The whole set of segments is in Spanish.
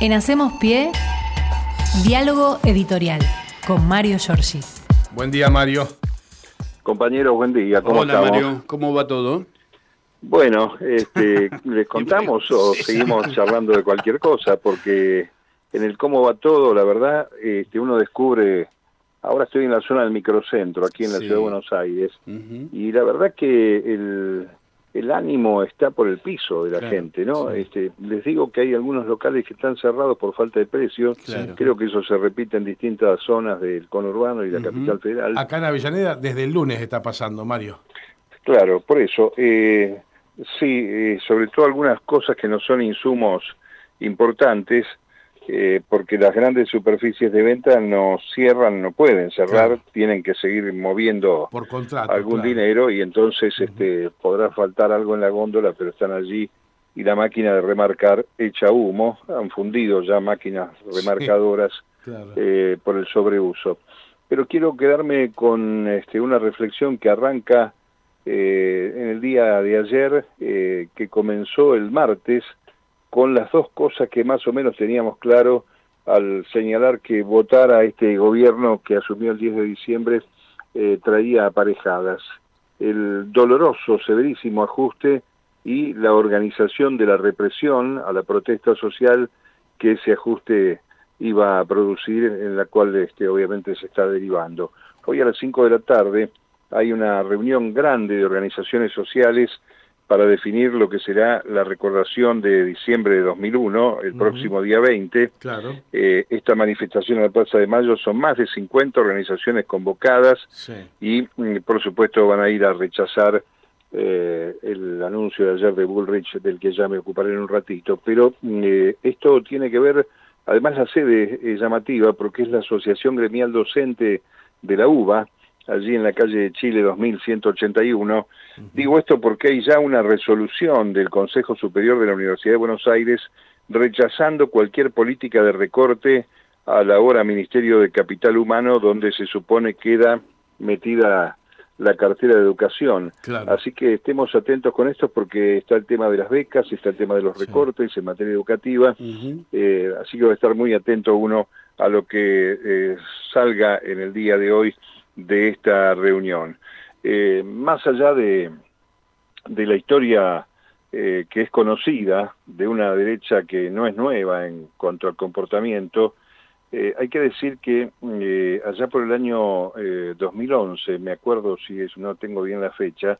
En Hacemos Pie, diálogo editorial con Mario Giorgi. Buen día, Mario. Compañeros, buen día. ¿Cómo Hola, estamos? Mario. ¿Cómo va todo? Bueno, este, ¿les contamos o seguimos charlando de cualquier cosa? Porque en el cómo va todo, la verdad, este, uno descubre... Ahora estoy en la zona del microcentro, aquí en la Sí. ciudad de Buenos Aires, y la verdad que el, el ánimo está por el piso de la Claro, gente, ¿no? sí. Este, les digo que hay algunos locales que están cerrados por falta de precio. Claro. Creo que eso se repite en distintas zonas del conurbano y la capital federal. Acá en Avellaneda desde el lunes está pasando, Mario. Claro, por eso. Eh, sí, eh, sobre todo algunas cosas que no son insumos importantes, eh, porque las grandes superficies de venta no cierran, no pueden cerrar, Claro. tienen que seguir moviendo Por contrato. algún claro. dinero y entonces este, podrá faltar algo en la góndola, pero están allí y la máquina de remarcar echa humo, han fundido ya máquinas remarcadoras Claro. eh, por el sobreuso. Pero quiero quedarme con este, una reflexión que arranca eh, en el día de ayer, eh, que comenzó el martes, con las dos cosas que más o menos teníamos claro al señalar que votar a este gobierno que asumió el 10 de diciembre eh, traía aparejadas el doloroso, severísimo ajuste y la organización de la represión a la protesta social que ese ajuste iba a producir, en la cual este, obviamente se está derivando. Hoy a las 5 de la tarde hay una reunión grande de organizaciones sociales para definir lo que será la recordación de diciembre de 2001, el Ujú. próximo día 20. Claro. Eh, esta manifestación en la Plaza de Mayo son más de 50 organizaciones convocadas Sí. y mm, por supuesto van a ir a rechazar eh, el anuncio de ayer de Bullrich del que ya me ocuparé en un ratito, pero mm, eh, esto tiene que ver, además la sede es llamativa porque es la Asociación Gremial Docente de la UBA, allí en la calle de Chile 2181. Digo esto porque hay ya una resolución del Consejo Superior de la Universidad de Buenos Aires rechazando cualquier política de recorte a la hora Ministerio de Capital Humano donde se supone queda metida la cartera de educación. Claro. Así que estemos atentos con esto porque está el tema de las becas, está el tema de los Sí. recortes en materia educativa, eh, así que va a estar muy atento uno a lo que eh, salga en el día de hoy de esta reunión. Eh, más allá de, de la historia eh, que es conocida de una derecha que no es nueva en cuanto al comportamiento, eh, hay que decir que eh, allá por el año eh, 2011, me acuerdo si es, no tengo bien la fecha,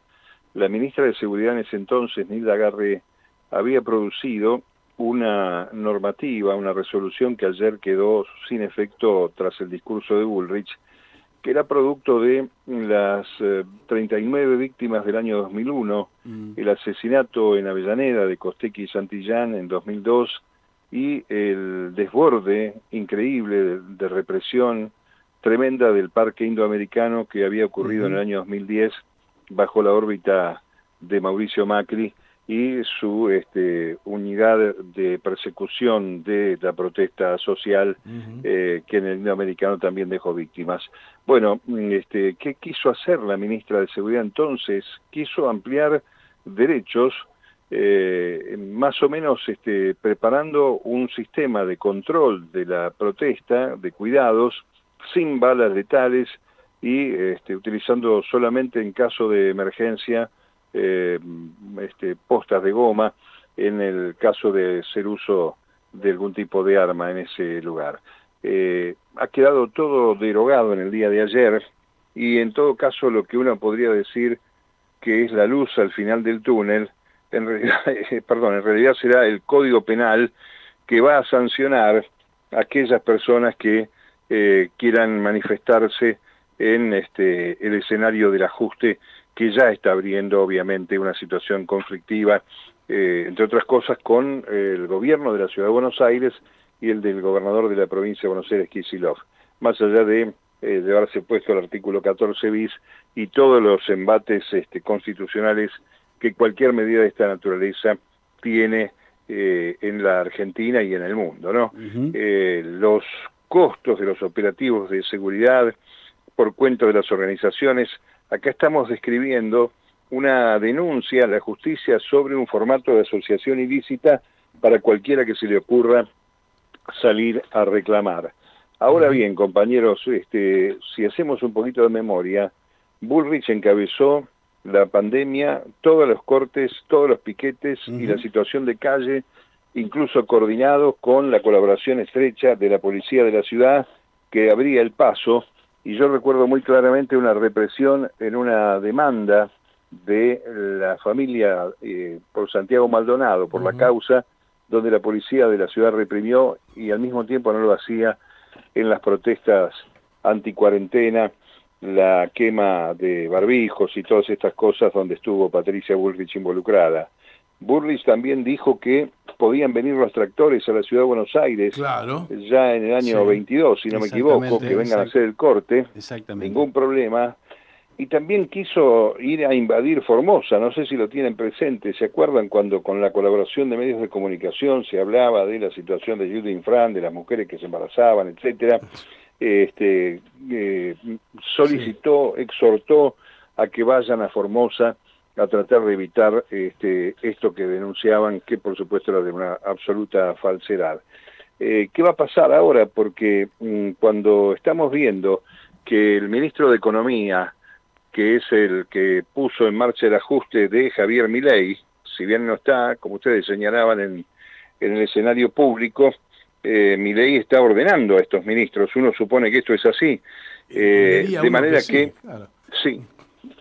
la ministra de Seguridad en ese entonces, Nilda Garre, había producido una normativa, una resolución que ayer quedó sin efecto tras el discurso de Bullrich, que era producto de las eh, 39 víctimas del año 2001, Mm. el asesinato en Avellaneda de Costequi y Santillán en 2002 y el desborde increíble de, de represión tremenda del parque indoamericano que había ocurrido en el año 2010 bajo la órbita de Mauricio Macri y su este, unidad de persecución de la protesta social eh, que en el indoamericano también dejó víctimas. Bueno, mm, este, ¿qué quiso hacer la ministra de Seguridad entonces? Quiso ampliar derechos, eh, más o menos este, preparando un sistema de control de la protesta, de cuidados, sin balas letales y este, utilizando solamente en caso de emergencia eh, este, postas de goma en el caso de ser uso de algún tipo de arma en ese lugar. Eh, ha quedado todo derogado en el día de ayer y en todo caso lo que uno podría decir que es la luz al final del túnel, en realidad, perdón, en realidad será el Código Penal que va a sancionar a aquellas personas que eh, quieran manifestarse en este el escenario del ajuste que ya está abriendo obviamente una situación conflictiva, eh, entre otras cosas con el gobierno de la Ciudad de Buenos Aires y el del gobernador de la provincia de Buenos Aires, Kicillof, más allá de eh, llevarse puesto el artículo 14 bis y todos los embates este, constitucionales que cualquier medida de esta naturaleza tiene eh, en la Argentina y en el mundo, ¿no? Eh, los costos de los operativos de seguridad por cuenta de las organizaciones, acá estamos describiendo una denuncia a la justicia sobre un formato de asociación ilícita para cualquiera que se le ocurra salir a reclamar. Ahora bien, compañeros, este, si hacemos un poquito de memoria, Bullrich encabezó la pandemia, todos los cortes, todos los piquetes y la situación de calle, incluso coordinados con la colaboración estrecha de la policía de la ciudad que abría el paso. Y yo recuerdo muy claramente una represión en una demanda de la familia eh, por Santiago Maldonado, por la causa, donde la policía de la ciudad reprimió y al mismo tiempo no lo hacía en las protestas anti-cuarentena, la quema de barbijos y todas estas cosas donde estuvo Patricia Bullrich involucrada. Bullrich también dijo que podían venir los tractores a la ciudad de Buenos Aires claro. ya en el año 22, si no me equivoco, que vengan a hacer el corte, ningún problema. Y también quiso ir a invadir Formosa, no sé si lo tienen presente, ¿se acuerdan cuando con la colaboración de medios de comunicación se hablaba de la situación de Judith Infran, de las mujeres que se embarazaban, etcétera? Este, eh, solicitó, exhortó a que vayan a Formosa a tratar de evitar este, esto que denunciaban, que por supuesto era de una absoluta falsedad. Eh, ¿Qué va a pasar ahora? Porque mm, cuando estamos viendo que el ministro de Economía, que es el que puso en marcha el ajuste de Javier Milei, si bien no está, como ustedes señalaban, en, en el escenario público, eh, Milei está ordenando a estos ministros. Uno supone que esto es así. Eh, de manera que... Sí,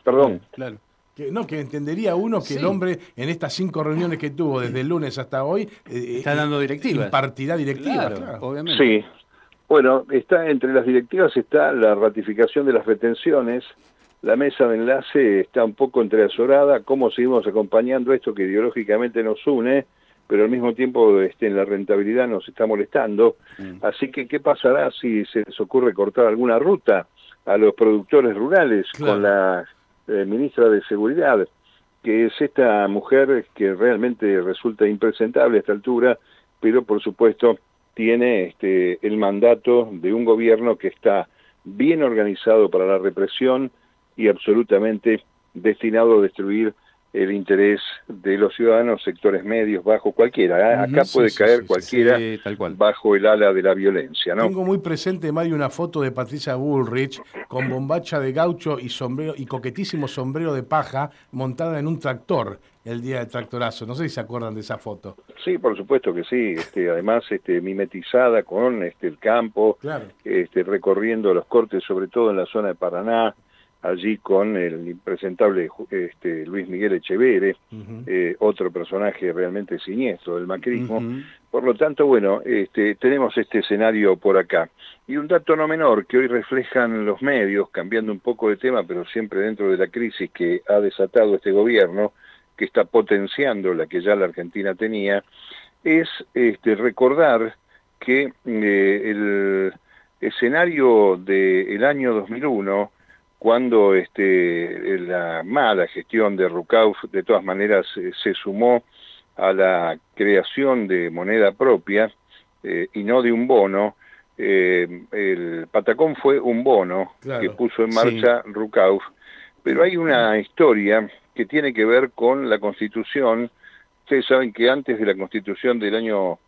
perdón. Claro. Que, no, que entendería uno que el hombre en estas cinco reuniones que tuvo desde el lunes hasta hoy eh, está dando directivas. Impartirá directivas, obviamente. Sí. Bueno, está entre las directivas está la ratificación de las retenciones, la mesa de enlace está un poco entreazorada, cómo seguimos acompañando esto que ideológicamente nos une, pero al mismo tiempo este, en la rentabilidad nos está molestando. Mm. Así que, ¿qué pasará si se les ocurre cortar alguna ruta a los productores rurales con la eh, ministra de Seguridad, que es esta mujer que realmente resulta impresentable a esta altura, pero por supuesto tiene este, el mandato de un gobierno que está bien organizado para la represión y absolutamente destinado a destruir el interés de los ciudadanos, sectores medios, bajo cualquiera. ¿eh? Acá puede caer cualquiera bajo el ala de la violencia. ¿no? Tengo muy presente, Mario, una foto de Patricia Bullrich con bombacha de gaucho y sombrero y coquetísimo sombrero de paja montada en un tractor el día del tractorazo. No sé si se acuerdan de esa foto. Sí, por supuesto que sí. Este, además, este, mimetizada con este, el campo, este, recorriendo los cortes, sobre todo en la zona de Paraná allí con el impresentable este, Luis Miguel Echeverre, eh, otro personaje realmente siniestro del macrismo. Por lo tanto, bueno, este, tenemos este escenario por acá. Y un dato no menor que hoy reflejan los medios, cambiando un poco de tema, pero siempre dentro de la crisis que ha desatado este gobierno, que está potenciando la que ya la Argentina tenía, es este, recordar que eh, el escenario del año 2001 cuando este, la mala gestión de Rucauf de todas maneras eh, se sumó a la creación de moneda propia eh, y no de un bono, eh, el Patacón fue un bono que puso en marcha Rucauf, pero hay una historia que tiene que ver con la Constitución. Ustedes saben que antes de la Constitución del año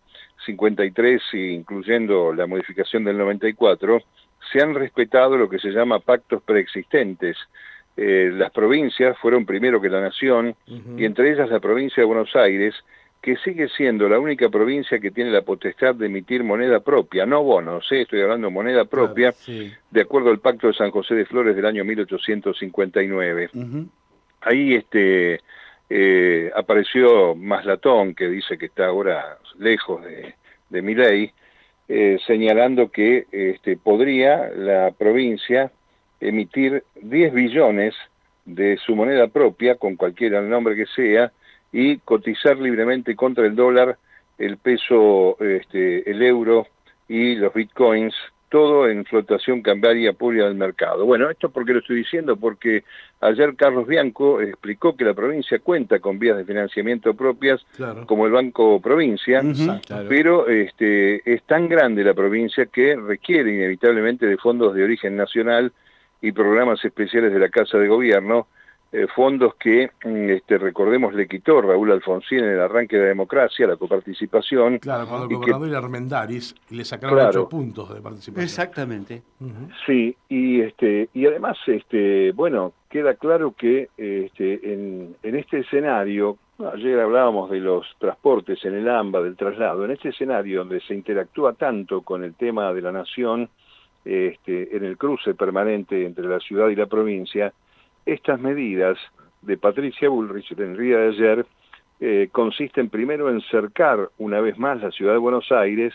53, incluyendo la modificación del 94, se han respetado lo que se llama pactos preexistentes. Eh, las provincias fueron primero que la nación, y entre ellas la provincia de Buenos Aires, que sigue siendo la única provincia que tiene la potestad de emitir moneda propia, no bonos, ¿eh? estoy hablando de moneda propia, de acuerdo al Pacto de San José de Flores del año 1859. Ahí este, eh, apareció Maslatón, que dice que está ahora lejos de, de ley, eh, señalando que este, podría la provincia emitir 10 billones de su moneda propia, con cualquier nombre que sea, y cotizar libremente contra el dólar, el peso, este, el euro y los bitcoins todo en flotación cambiaria pura del mercado. Bueno, esto porque lo estoy diciendo, porque ayer Carlos Bianco explicó que la provincia cuenta con vías de financiamiento propias, como el Banco Provincia, pero este, es tan grande la provincia que requiere inevitablemente de fondos de origen nacional y programas especiales de la Casa de Gobierno, eh, fondos que, mm, este, recordemos, le quitó Raúl Alfonsín en el arranque de la democracia, la coparticipación. Claro, cuando el gobernador era Armendaris, le sacaron ocho puntos de participación. Exactamente. Sí, y, este, y además, este, bueno, queda claro que este, en, en este escenario, ayer hablábamos de los transportes en el AMBA, del traslado, en este escenario donde se interactúa tanto con el tema de la nación, este, en el cruce permanente entre la ciudad y la provincia, estas medidas de Patricia Bullrich en el día de ayer eh, consisten primero en cercar una vez más la ciudad de Buenos Aires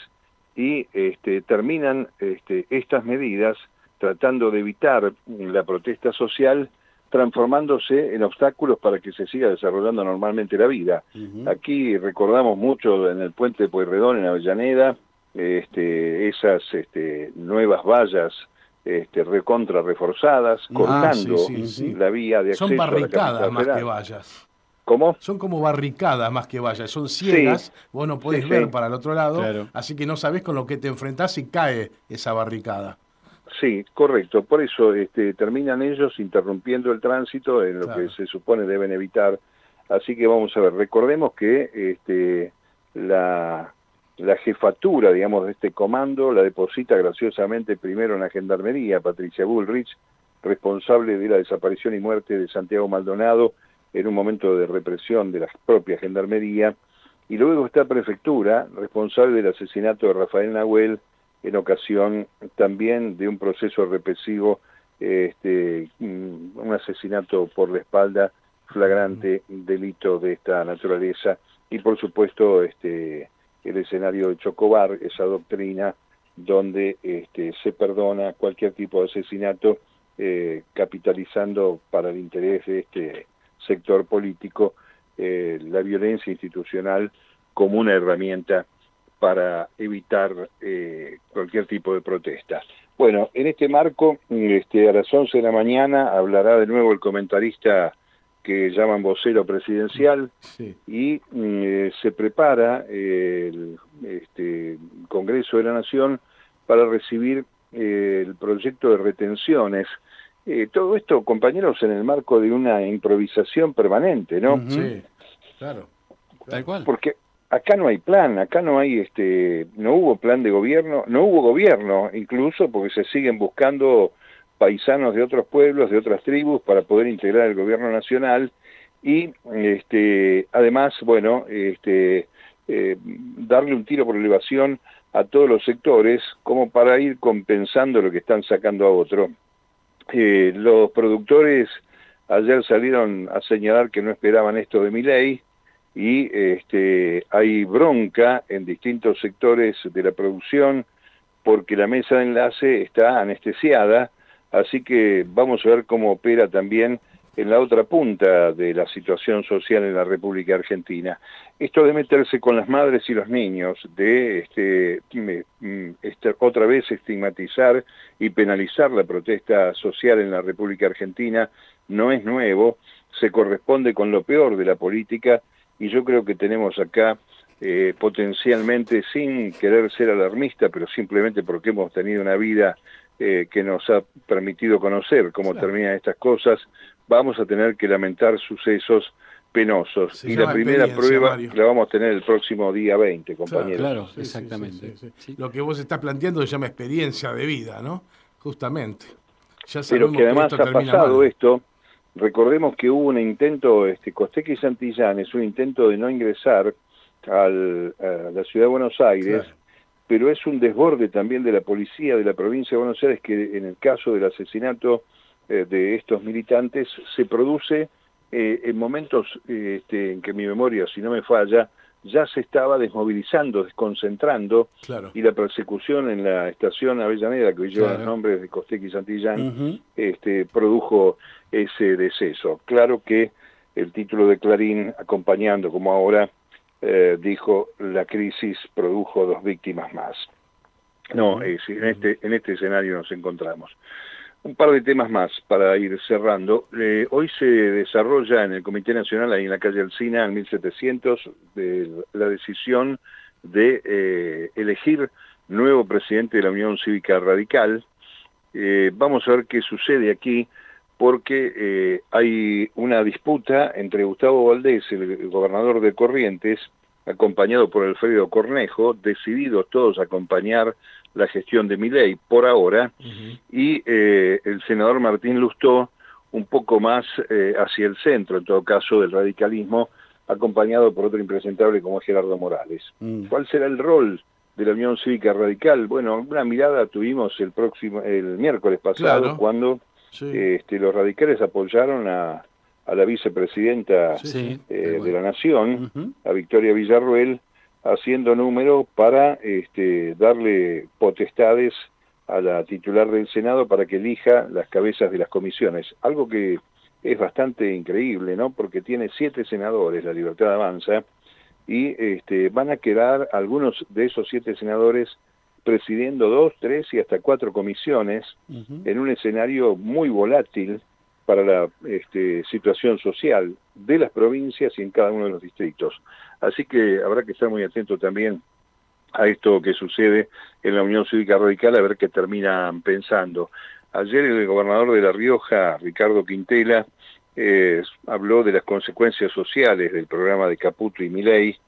y este, terminan este, estas medidas tratando de evitar la protesta social transformándose en obstáculos para que se siga desarrollando normalmente la vida. Aquí recordamos mucho en el puente de Pueyrredón, en Avellaneda, este, esas este, nuevas vallas este, recontra reforzadas, ah, cortando la vía de acceso Son barricadas más que vallas. ¿Cómo? Son como barricadas más que vallas, son ciegas, vos no podés ver para el otro lado, así que no sabés con lo que te enfrentás y cae esa barricada. Sí, correcto, por eso este, terminan ellos interrumpiendo el tránsito en lo que se supone deben evitar. Así que vamos a ver, recordemos que este, la, la jefatura, digamos, de este comando la deposita graciosamente primero en la Gendarmería, Patricia Bullrich, responsable de la desaparición y muerte de Santiago Maldonado en un momento de represión de la propia Gendarmería, y luego está Prefectura, responsable del asesinato de Rafael Nahuel, en ocasión también de un proceso represivo, este, mm, un asesinato por la espalda, flagrante delito de esta naturaleza, y por supuesto este, el escenario de Chocobar, esa doctrina donde este, se perdona cualquier tipo de asesinato eh, capitalizando para el interés de este sector político eh, la violencia institucional como una herramienta para evitar eh, cualquier tipo de protesta. Bueno, en este marco, este, a las 11 de la mañana hablará de nuevo el comentarista que llaman vocero presidencial y mm, eh, se prepara el este, Congreso de la Nación para recibir eh, el proyecto de retenciones. Eh, todo esto, compañeros, en el marco de una improvisación permanente, ¿no? Sí, claro. Tal cual. Porque acá no hay plan, acá no hay, este, no hubo plan de gobierno, no hubo gobierno incluso porque se siguen buscando paisanos de otros pueblos, de otras tribus, para poder integrar el gobierno nacional y este, además, bueno, este, eh, darle un tiro por elevación a todos los sectores como para ir compensando lo que están sacando a otro. Eh, los productores ayer salieron a señalar que no esperaban esto de mi ley y este, hay bronca en distintos sectores de la producción porque la mesa de enlace está anestesiada Así que vamos a ver cómo opera también en la otra punta de la situación social en la República Argentina. Esto de meterse con las madres y los niños, de este, mm, este, otra vez estigmatizar y penalizar la protesta social en la República Argentina, no es nuevo, se corresponde con lo peor de la política y yo creo que tenemos acá eh, potencialmente, sin querer ser alarmista, pero simplemente porque hemos tenido una vida eh, que nos ha permitido conocer cómo terminan estas cosas, vamos a tener que lamentar sucesos penosos. y la primera prueba la vamos a tener el próximo día 20, compañeros. Claro, exactamente. Lo que vos estás planteando se llama experiencia de vida, ¿no? Justamente. Pero que además ha pasado esto, recordemos que hubo un intento, este, Costeque y Santillán, es un intento de no ingresar al, a la ciudad de Buenos Aires, pero es un desborde también de la policía de la provincia de Buenos Aires que en el caso del asesinato eh, de estos militantes se produce eh, en momentos este, en que mi memoria, si no me falla, ya se estaba desmovilizando, desconcentrando, y la persecución en la estación Avellaneda, que hoy lleva los nombres de Costequi y Santillán, este, produjo ese deceso. Claro que el título de Clarín, acompañando como ahora eh, dijo la crisis produjo dos víctimas más. No, en, este, en este escenario nos encontramos. Un par de temas más para ir cerrando. Eh, hoy se desarrolla en el Comité Nacional, ahí en la calle Alcina, en 1700, de, la decisión de eh, elegir nuevo presidente de la Unión Cívica Radical. vamos a ver qué sucede aquí, porque hay una disputa entre Gustavo Valdés, el gobernador de Corrientes, acompañado por Alfredo Cornejo, decididos todos a acompañar la gestión de Miley por ahora, y eh, el senador Martín Lustó un poco más eh, hacia el centro, en todo caso, del radicalismo, acompañado por otro impresentable como Gerardo Morales. Mm. ¿Cuál será el rol de la Unión Cívica Radical? Bueno, una mirada tuvimos el próximo, el miércoles pasado, cuando este, los radicales apoyaron a, a la vicepresidenta eh, de la Nación, a Victoria Villarruel, haciendo número para este, darle potestades a la titular del Senado para que elija las cabezas de las comisiones. Algo que es bastante increíble, ¿no? Porque tiene siete senadores, la Libertad Avanza, y este, van a quedar algunos de esos siete senadores presidiendo dos, tres y hasta cuatro comisiones en un escenario muy volátil para la este, situación social de las provincias y en cada uno de los distritos. Así que habrá que estar muy atento también a esto que sucede en la Unión Cívica Radical, a ver qué terminan pensando. Ayer el gobernador de La Rioja, Ricardo Quintela, eh, habló de las consecuencias sociales del programa de Caputo y Milei.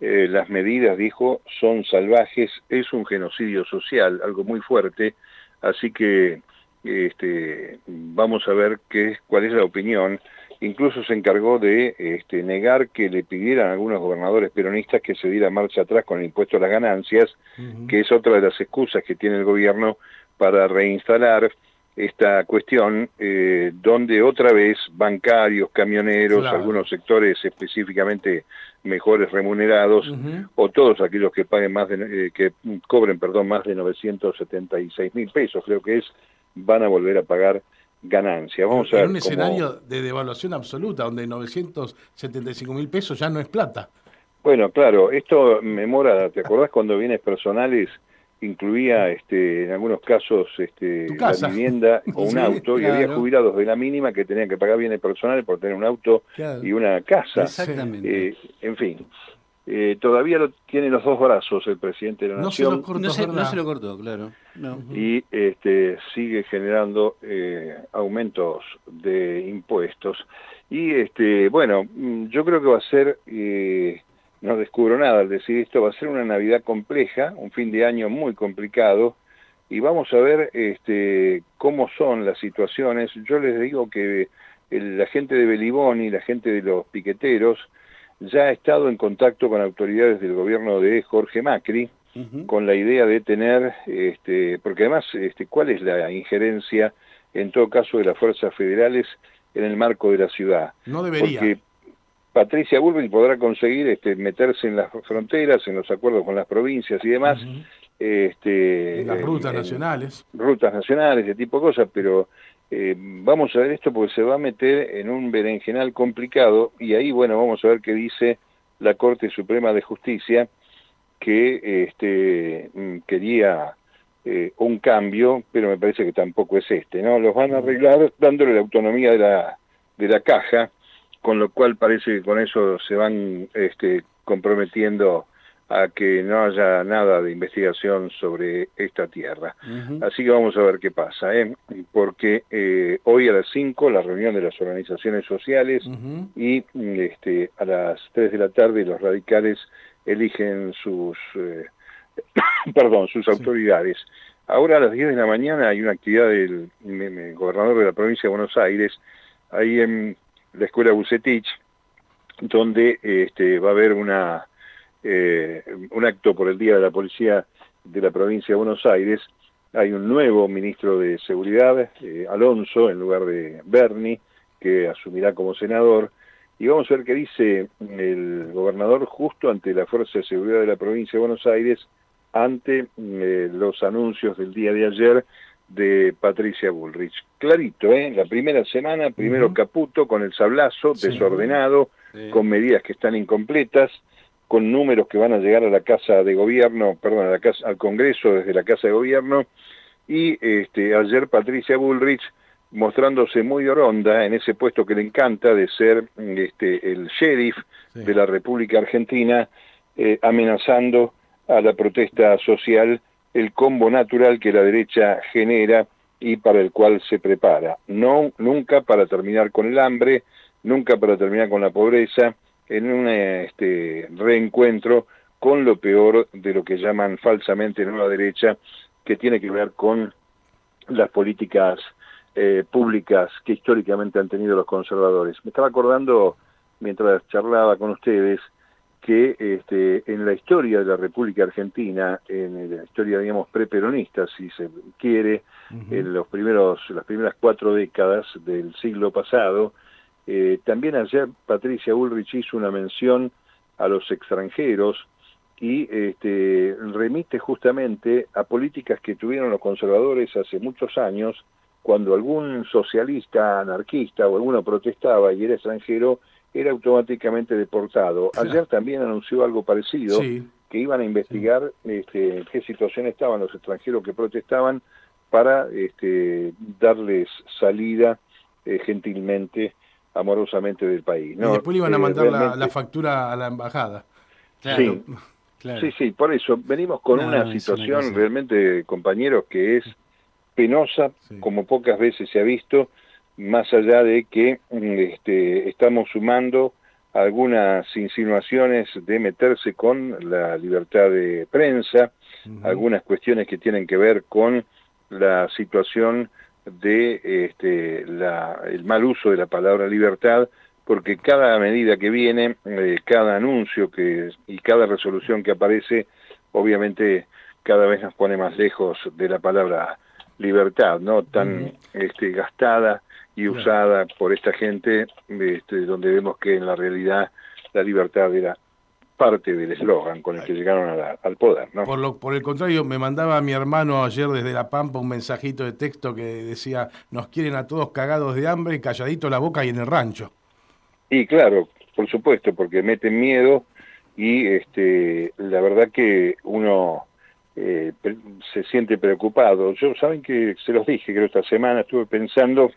Eh, las medidas, dijo, son salvajes, es un genocidio social, algo muy fuerte, así que este, vamos a ver qué, cuál es la opinión. Incluso se encargó de este, negar que le pidieran a algunos gobernadores peronistas que se diera marcha atrás con el impuesto a las ganancias, que es otra de las excusas que tiene el gobierno para reinstalar esta cuestión, eh, donde otra vez bancarios, camioneros, algunos sectores específicamente mejores remunerados, o todos aquellos que paguen más de, eh, que cobren, perdón, más de 976 mil pesos, creo que es, van a volver a pagar ganancia. Vamos a en un escenario de devaluación absoluta, donde 975 mil pesos ya no es plata. Bueno, claro, esto me mora, ¿te acordás cuando bienes personales incluía este, en algunos casos este, la vivienda o un auto y había jubilados de la mínima que tenían que pagar bienes personales por tener un auto y una casa. Exactamente. Eh, en fin, eh, todavía lo, tiene los dos brazos el presidente de la Nación. Se lo cortó, no, se, lo cortó, claro. Y este, sigue generando eh, aumentos de impuestos. Y este, bueno, mm, yo creo que va a ser, eh, no descubro nada al decir esto, va a ser una Navidad compleja, un fin de año muy complicado. Y vamos a ver este, cómo son las situaciones. Yo les digo que la gente de Belibón y la gente de los piqueteros, ya ha estado en contacto con autoridades del gobierno de Jorge Macri, con la idea de tener, este, porque además, este, ¿cuál es la injerencia, en todo caso, de las fuerzas federales en el marco de la ciudad? No debería. Porque Patricia Bullrich podrá conseguir este, meterse en las fronteras, en los acuerdos con las provincias y demás. este, las rutas nacionales. Rutas nacionales, ese tipo de cosas, pero eh, vamos a ver esto porque se va a meter en un berenjenal complicado y ahí, bueno, vamos a ver qué dice la Corte Suprema de Justicia que este, mm, quería eh, un cambio, pero me parece que tampoco es este, ¿no? Los van a arreglar dándole la autonomía de la, de la caja, con lo cual parece que con eso se van este, comprometiendo a que no haya nada de investigación sobre esta tierra. Así que vamos a ver qué pasa, ¿eh? porque eh, hoy a las 5 la reunión de las organizaciones sociales y este, a las 3 de la tarde los radicales eligen sus, eh, perdón, sus autoridades. Ahora a las 10 de la mañana hay una actividad del gobernador de la provincia de Buenos Aires, ahí en la escuela Bucetich, donde este, va a haber una eh, un acto por el Día de la Policía de la provincia de Buenos Aires, hay un nuevo ministro de Seguridad, eh, Alonso, en lugar de Berni, que asumirá como senador, y vamos a ver qué dice el gobernador justo ante la Fuerza de Seguridad de la provincia de Buenos Aires, ante eh, los anuncios del día de ayer de Patricia Bullrich. Clarito, ¿eh? La primera semana, primero Caputo con el sablazo, desordenado, con medidas que están incompletas, con números que van a llegar a la Casa de Gobierno, perdón, a la casa, al Congreso desde la Casa de Gobierno, y este, ayer Patricia Bullrich mostrándose muy oronda en ese puesto que le encanta de ser este, el sheriff de la República Argentina, eh, amenazando a la protesta social, el combo natural que la derecha genera y para el cual se prepara. No, nunca para terminar con el hambre, nunca para terminar con la pobreza, en un este, reencuentro con lo peor de lo que llaman falsamente nueva derecha, que tiene que ver con las políticas eh, públicas que históricamente han tenido los conservadores. Me estaba acordando, mientras charlaba con ustedes, que este, en la historia de la República Argentina, en la historia, digamos, preperonista, si se quiere, en los primeros, las primeras cuatro décadas del siglo pasado, eh, también ayer Patricia Ulrich hizo una mención a los extranjeros y este, remite justamente a políticas que tuvieron los conservadores hace muchos años, cuando algún socialista, anarquista o alguno protestaba y era extranjero, era automáticamente deportado. Ayer también anunció algo parecido, que iban a investigar este, qué situación estaban los extranjeros que protestaban para este, darles salida eh, gentilmente, amorosamente del país. ¿no? Y después le iban a eh, mandar la, factura a la embajada. Sí, Sí, sí, por eso venimos con una situación realmente, compañeros, que es penosa, como pocas veces se ha visto, más allá de que este, estamos sumando algunas insinuaciones de meterse con la libertad de prensa, algunas cuestiones que tienen que ver con la situación de este, la, el mal uso de la palabra libertad, porque cada medida que viene, eh, cada anuncio que, y cada resolución que aparece, obviamente cada vez nos pone más lejos de la palabra libertad, ¿no? Tan este, gastada y usada por esta gente, este, donde vemos que en la realidad la libertad era parte del eslogan con el que llegaron al poder. ¿no? Por, lo, por el contrario, me mandaba mi hermano ayer desde La Pampa un mensajito de texto que decía, nos quieren a todos cagados de hambre, calladito la boca y en el rancho. Y claro, por supuesto, porque meten miedo y este, la verdad que uno eh, se siente preocupado. Yo, saben que se los dije, creo esta semana estuve pensando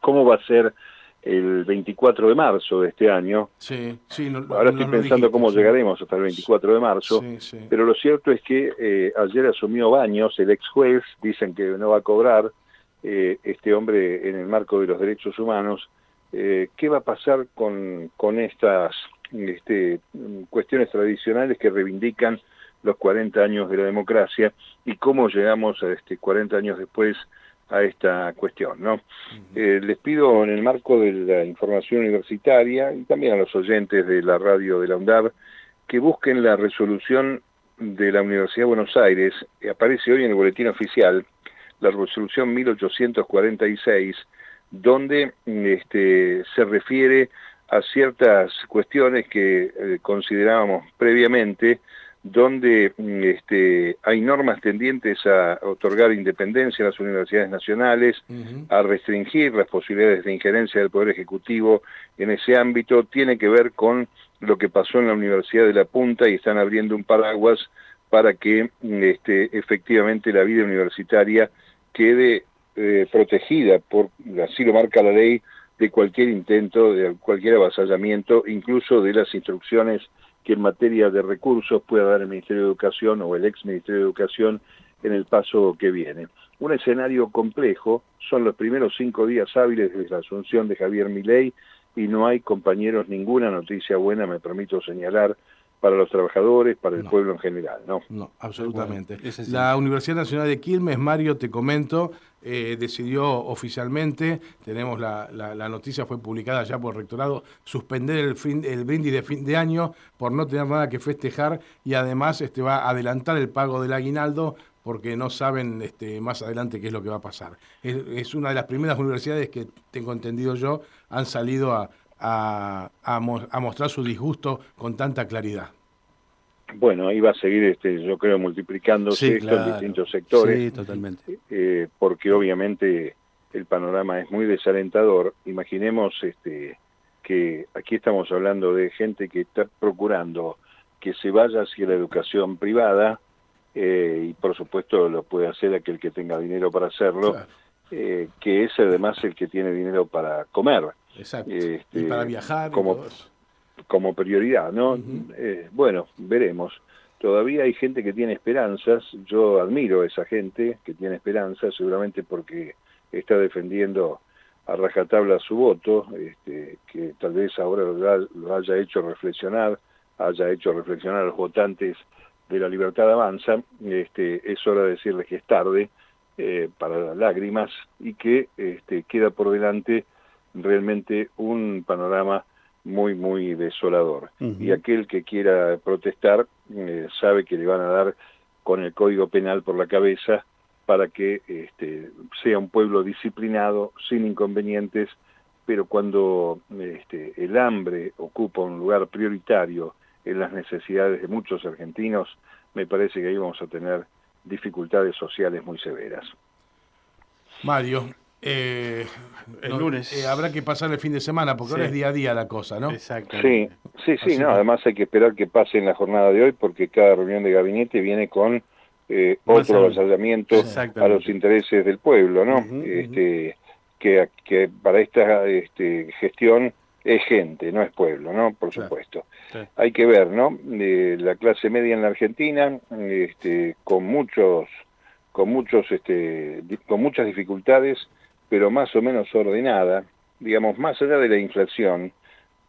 cómo va a ser el 24 de marzo de este año. Sí, sí, Ahora estoy pensando cómo llegaremos hasta el 24 de marzo, pero lo cierto es que eh, ayer asumió Baños, el ex juez, dicen que no va a cobrar eh, este hombre en el marco de los derechos humanos, eh, qué va a pasar con, con estas este, cuestiones tradicionales que reivindican los 40 años de la democracia y cómo llegamos a este 40 años después a esta cuestión. ¿no? Eh, les pido en el marco de la información universitaria y también a los oyentes de la radio de la UNDAB que busquen la resolución de la Universidad de Buenos Aires, aparece hoy en el boletín oficial, la resolución 1846, donde este, se refiere a ciertas cuestiones que eh, considerábamos previamente, donde este, hay normas tendientes a otorgar independencia a las universidades nacionales, a restringir las posibilidades de injerencia del Poder Ejecutivo en ese ámbito, tiene que ver con lo que pasó en la Universidad de La Punta y están abriendo un paraguas para que este, efectivamente la vida universitaria quede eh, protegida por, así lo marca la ley, de cualquier intento, de cualquier avasallamiento, incluso de las instrucciones que en materia de recursos pueda dar el Ministerio de Educación o el ex Ministerio de Educación en el paso que viene. Un escenario complejo, son los primeros cinco días hábiles desde la asunción de Javier Milei y no hay, compañeros, ninguna noticia buena, me permito señalar, para los trabajadores, para el pueblo en general, ¿no? No, absolutamente. la Universidad Nacional de Quilmes, Mario, te comento, eh, decidió oficialmente, tenemos la, la, noticia, fue publicada ya por el rectorado, suspender el, fin, el brindis de fin de año por no tener nada que festejar y además este, va a adelantar el pago del aguinaldo porque no saben este, más adelante qué es lo que va a pasar. Es, es, una de las primeras universidades que, tengo entendido yo, han salido a, a, a, mostrar su disgusto con tanta claridad. Bueno, va a seguir, este, yo creo, multiplicándose esto en distintos sectores. Sí, totalmente. Eh, porque obviamente el panorama es muy desalentador. Imaginemos este, que aquí estamos hablando de gente que está procurando que se vaya hacia la educación privada, eh, y por supuesto lo puede hacer aquel que tenga dinero para hacerlo, eh, que es además el que tiene dinero para comer. Exacto. y para este, viajar. Como, como prioridad, ¿no? Eh, bueno, veremos. todavía hay gente que tiene esperanzas, yo admiro a esa gente que tiene esperanzas, seguramente porque está defendiendo a rajatabla su voto, este, que tal vez ahora lo, haya hecho reflexionar, haya hecho reflexionar a los votantes de la libertad avanza, este, es hora de decirles que es tarde eh, para las lágrimas y que este, queda por delante realmente un panorama muy, muy desolador. Y aquel que quiera protestar eh, sabe que le van a dar con el Código Penal por la cabeza para que este, sea un pueblo disciplinado, sin inconvenientes, pero cuando este, el hambre ocupa un lugar prioritario en las necesidades de muchos argentinos, me parece que ahí vamos a tener dificultades sociales muy severas. Mario, eh, el lunes. Eh, habrá que pasar el fin de semana, porque ahora es día a día la cosa, ¿no? Exactamente. Sí, sí, sí, no, además hay que esperar que pase en la jornada de hoy, porque cada reunión de gabinete viene con eh, otro avasallamiento a los intereses del pueblo, ¿no? este, que, que para esta este, gestión es gente, no es pueblo, ¿no? Por supuesto. Hay que ver, ¿no? la clase media en la Argentina, este, con muchos, con muchos, este, con muchas dificultades, pero más o menos ordenada, digamos, más allá de la inflación,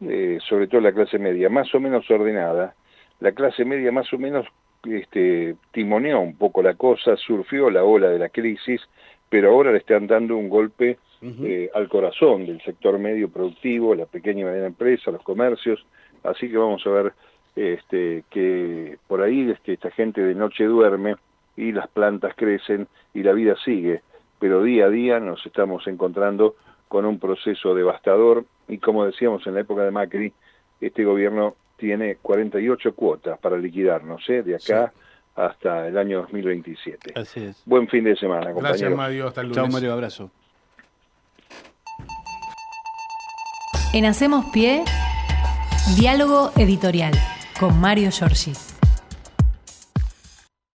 eh, sobre todo la clase media, más o menos ordenada, la clase media más o menos este, timoneó un poco la cosa, surfió la ola de la crisis, pero ahora le están dando un golpe eh, al corazón del sector medio productivo, la pequeña y mediana empresa, los comercios, así que vamos a ver este, que por ahí este, esta gente de noche duerme y las plantas crecen y la vida sigue pero día a día nos estamos encontrando con un proceso devastador y como decíamos en la época de Macri, este gobierno tiene 48 cuotas para liquidarnos, ¿eh? de acá hasta el año 2027. Así es. Buen fin de semana, compañeros. Gracias, Mario. Hasta el lunes. Chao, Mario. Abrazo. En Hacemos Pie, diálogo editorial con Mario Giorgi.